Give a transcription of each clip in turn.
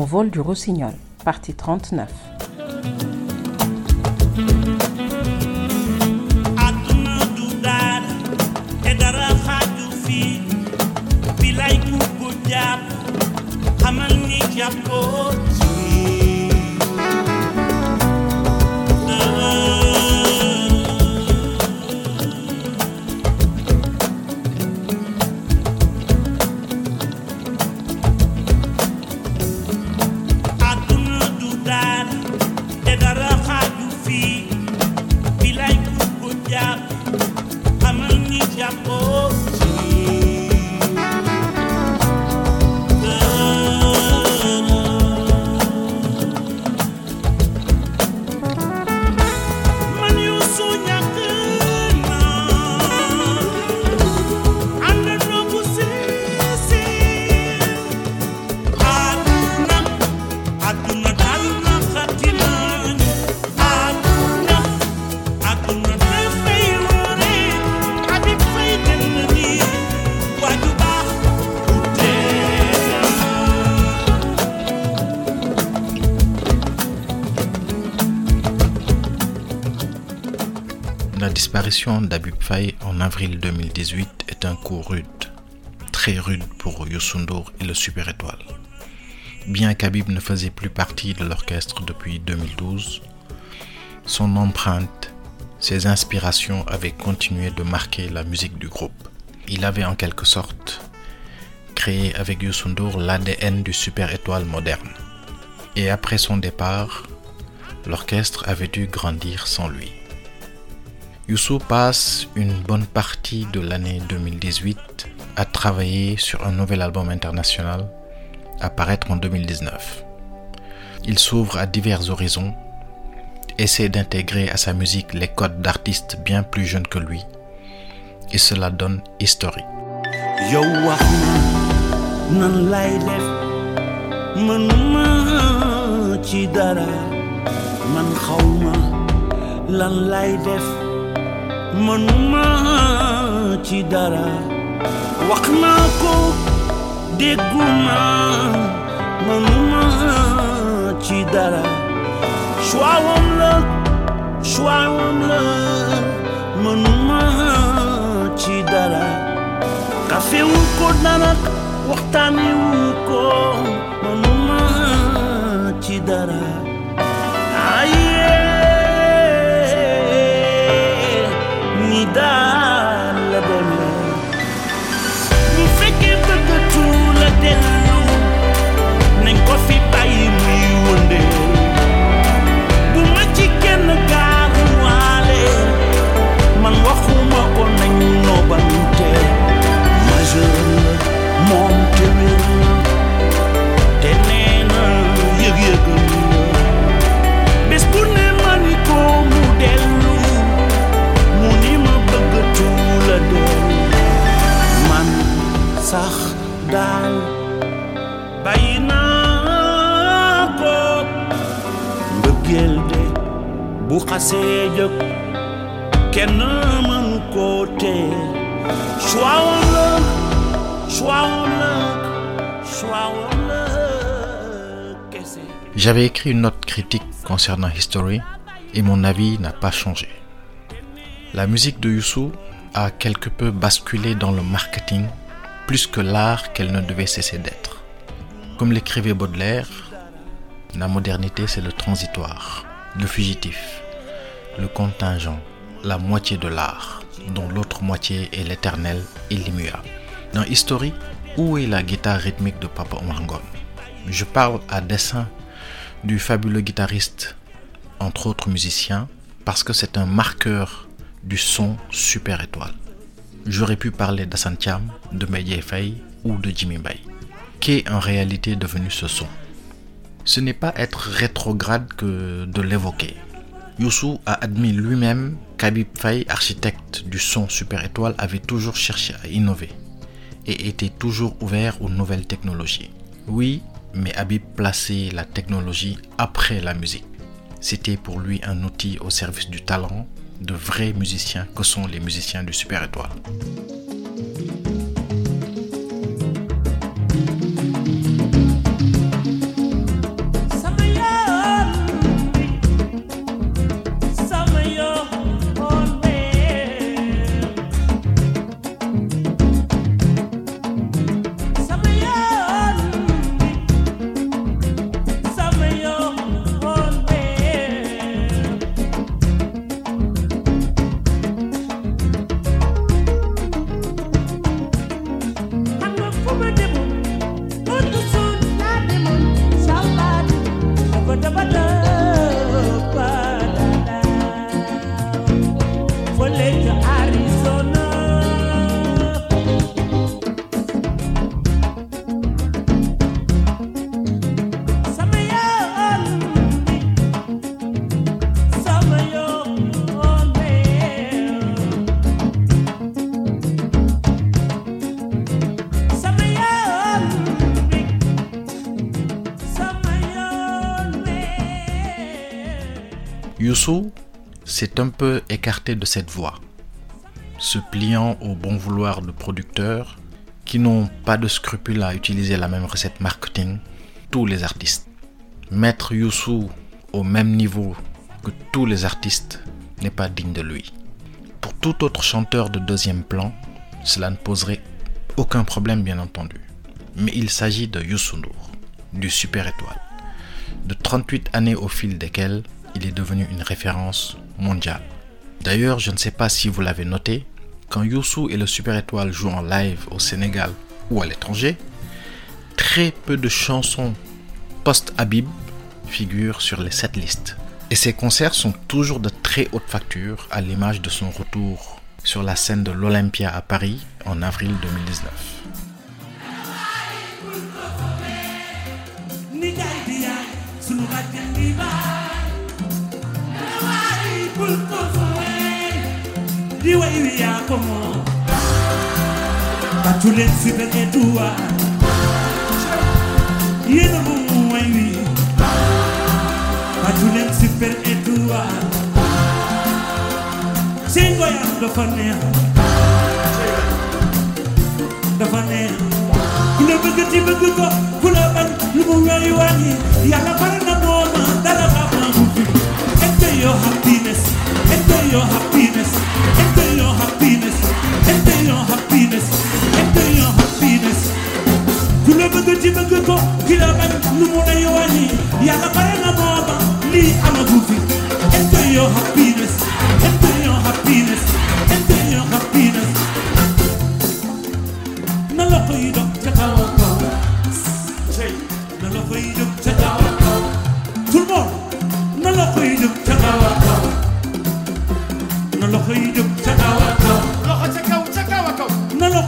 L'envol du rossignol, partie 39. La disparition d'Abib Faye en avril 2018 est un coup rude, très rude pour Youssou N'Dour et le Super Étoile. Bien qu'Habib ne faisait plus partie de l'orchestre depuis 2012, son empreinte, ses inspirations avaient continué de marquer la musique du groupe. Il avait en quelque sorte créé avec Youssou N'Dour l'ADN du Super Étoile moderne. Et après son départ, l'orchestre avait dû grandir sans lui. Youssou passe une bonne partie de l'année 2018 à travailler sur un nouvel album international à paraître en 2019. Il s'ouvre à divers horizons, essaie d'intégrer à sa musique les codes d'artistes bien plus jeunes que lui, et cela donne History. Mënuma ci dara wax naa ko dégguma mënuma ci dara choix-wam la choix-wam la mënuma ci dara kafe wu J'avais écrit une note critique concernant History et mon avis n'a pas changé. La musique de Youssou a quelque peu basculé dans le marketing plus que l'art qu'elle ne devait cesser d'être. Comme l'écrivait Baudelaire, la modernité c'est le transitoire, le fugitif, le contingent, la moitié de l'art, dont l'autre moitié est l'éternel et l'immuable. Dans History, où est la guitare rythmique de Papa Omar Ngom? Je parle à dessein du fabuleux guitariste, entre autres musiciens, parce que c'est un marqueur du son super étoile. J'aurais pu parler d'Assane Thiam, de Medjay Faye ou de Jimmy Bay. Qu'est en réalité devenu ce son? Ce n'est pas être rétrograde que de l'évoquer. Youssou a admis lui-même qu'Habib Faye, architecte du son super étoile, avait toujours cherché à innover et était toujours ouvert aux nouvelles technologies. Oui, mais Habib plaçait la technologie après la musique. C'était pour lui un outil au service du talent de vrais musiciens que sont les musiciens du Super Étoile. Youssou s'est un peu écarté de cette voie, se pliant au bon vouloir de producteurs qui n'ont pas de scrupule à utiliser la même recette marketing tous les artistes. Mettre Youssou au même niveau que tous les artistes n'est pas digne de lui. Pour tout autre chanteur de deuxième plan, cela ne poserait aucun problème bien entendu. Mais il s'agit de Youssou du super étoile, de 38 années au fil desquelles il est devenu une référence mondiale. D'ailleurs, je ne sais pas si vous l'avez noté, quand Youssou et le Super Étoile jouent en live au Sénégal ou à l'étranger, très peu de chansons post-Habib figurent sur les setlists. Et ces concerts sont toujours de très haute facture, à l'image de son retour sur la scène de l'Olympia à Paris en avril 2019. niwe iwi yako batulenzi penye dua. Iya, Yeno mungu waiwi batulenzi penye dua. Singo ya mdofanea mdofanea kule bagati bagato kule bag lumuwai wani yala parana moma dala mama ngufi enjoy your happiness. Hapines. your happiness. enjoy happiness. انت يا happiness. انت يا happiness. كل ما قلت ما قلت كل ما نمونا يواني يا غبرنا بابا لي أنا دوفي انت يا happiness. انت يا happiness. انت يا happiness. نلقيدك تتوقع شيء نلقيدك تتوقع tout le monde نلقيدك تتوقع نلقيدك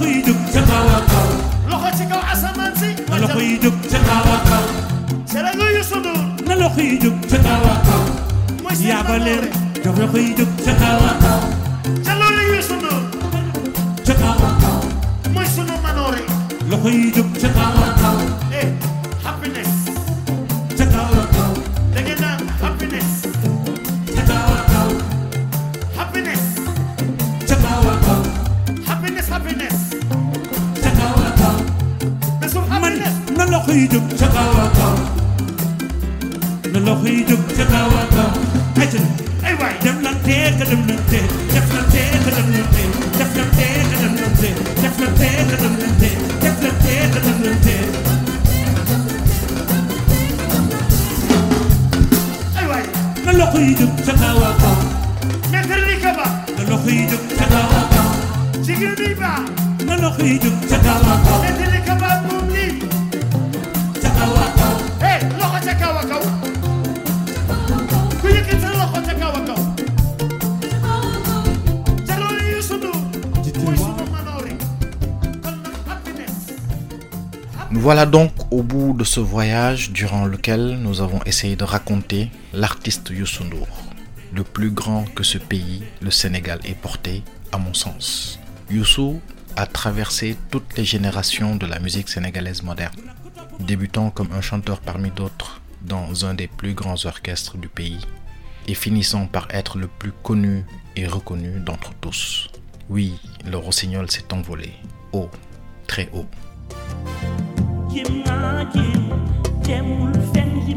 loxo yi jóg ca kaw a kaw loxo ci kaw asamaan si na loxo yi jóg ca kaw a kaw sera nga Youssou Ndour. Na loxo yi jóg ca kaw a kaw yaa ba leen jox loxo yi jóg ca kaw a kaw ca loolu Youssou Ndour. Ca kaw a kaw mooy sunu manoore. Loxo yi jóg ca kaw a kaw loxo yi jóg ca kaw a kaw. Na loxo yi jóg ca kaw a kaw. Ay waay dem lan tee ka dem lan tee def lan tee voilà donc au bout de ce voyage durant lequel nous avons essayé de raconter l'artiste Youssou N'Dour, le plus grand que ce pays, le Sénégal, ait porté, à mon sens. Youssou a traversé toutes les générations de la musique sénégalaise moderne, débutant comme un chanteur parmi d'autres dans un des plus grands orchestres du pays et finissant par être le plus connu et reconnu d'entre tous. Oui, le rossignol s'est envolé, haut, très haut. Kim ma Kim, demul fenn li